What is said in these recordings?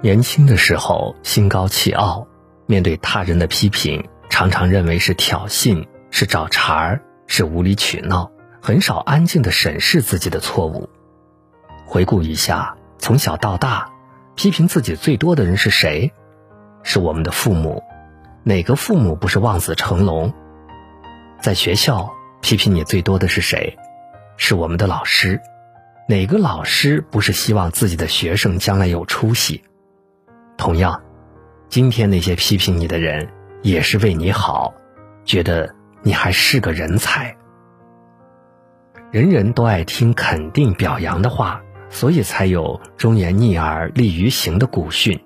年轻的时候心高气傲，面对他人的批评，常常认为是挑衅，是找茬儿，是无理取闹，很少安静的审视自己的错误。回顾一下，从小到大，批评自己最多的人是谁？是我们的父母。哪个父母不是望子成龙？在学校批评你最多的是谁？是我们的老师。哪个老师不是希望自己的学生将来有出息？同样，今天那些批评你的人也是为你好，觉得你还是个人才。人人都爱听肯定表扬的话，所以才有“忠言逆耳利于行”的古训。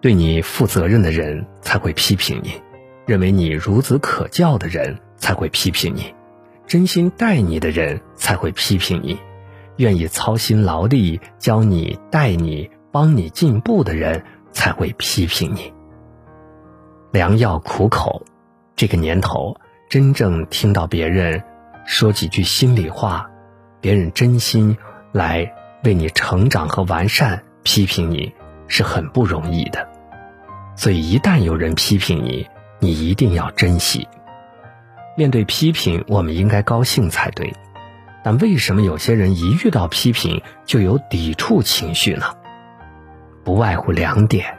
对你负责任的人才会批评你，认为你孺子可教的人才会批评你，真心待你的人才会批评你，愿意操心劳力教你、带你、帮你进步的人才会批评你。良药苦口，这个年头，真正听到别人说几句心里话，别人真心来为你成长和完善批评你，是很不容易的。所以，一旦有人批评你，你一定要珍惜。面对批评，我们应该高兴才对。但为什么有些人一遇到批评就有抵触情绪呢？不外乎两点：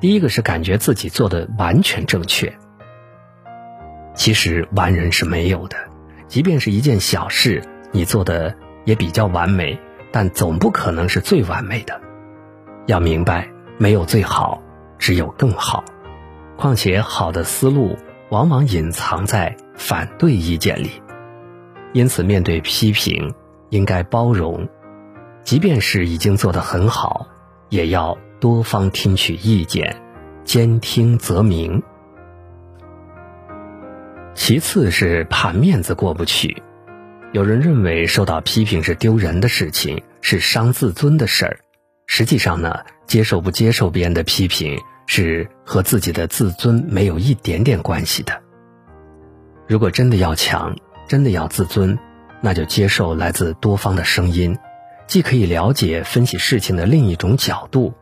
第一个是感觉自己做的完全正确。其实完人是没有的，即便是一件小事，你做的也比较完美，但总不可能是最完美的。要明白，没有最好。只有更好，况且好的思路往往隐藏在反对意见里，因此面对批评应该包容，即便是已经做得很好，也要多方听取意见，兼听则明。其次是怕面子过不去，有人认为受到批评是丢人的事情，是伤自尊的事儿。实际上呢，接受不接受别人的批评，是和自己的自尊没有一点点关系的。如果真的要强，真的要自尊，那就接受来自多方的声音，既可以了解分析事情的另一种角度，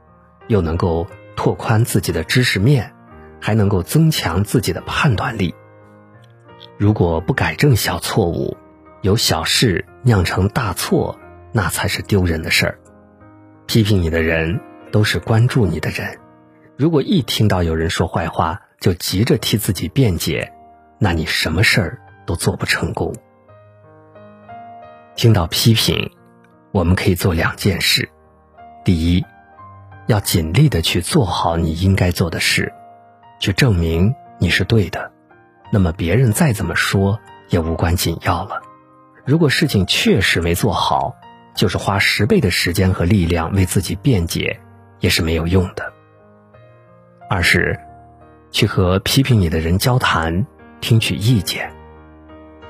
又能够拓宽自己的知识面，还能够增强自己的判断力。如果不改正小错误，由小事酿成大错，那才是丢人的事儿。批评你的人都是关注你的人，如果一听到有人说坏话就急着替自己辩解，那你什么事儿都做不成功。听到批评，我们可以做两件事：第一，要尽力的去做好你应该做的事，去证明你是对的，那么别人再怎么说也无关紧要了。如果事情确实没做好，就是花十倍的时间和力量为自己辩解，也是没有用的。二是，去和批评你的人交谈，听取意见，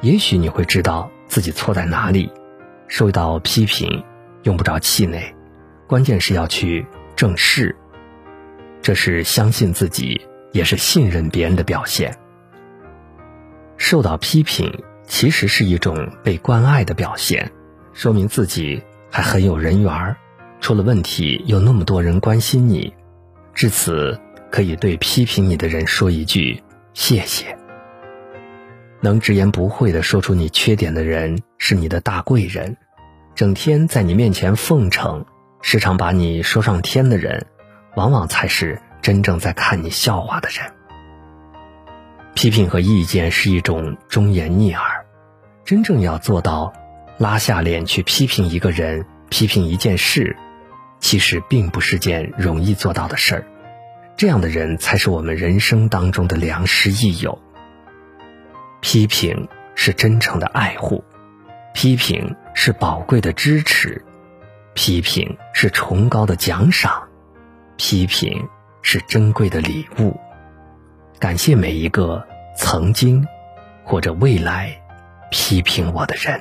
也许你会知道自己错在哪里。受到批评，用不着气馁，关键是要去正视。这是相信自己，也是信任别人的表现。受到批评，其实是一种被关爱的表现。说明自己还很有人缘儿，出了问题有那么多人关心你，至此可以对批评你的人说一句谢谢。能直言不讳的说出你缺点的人是你的大贵人，整天在你面前奉承，时常把你说上天的人，往往才是真正在看你笑话的人。批评和意见是一种忠言逆耳，真正要做到。拉下脸去批评一个人、批评一件事，其实并不是件容易做到的事儿。这样的人才是我们人生当中的良师益友。批评是真诚的爱护，批评是宝贵的支持，批评是崇高的奖赏，批评是珍贵的礼物。感谢每一个曾经或者未来批评我的人。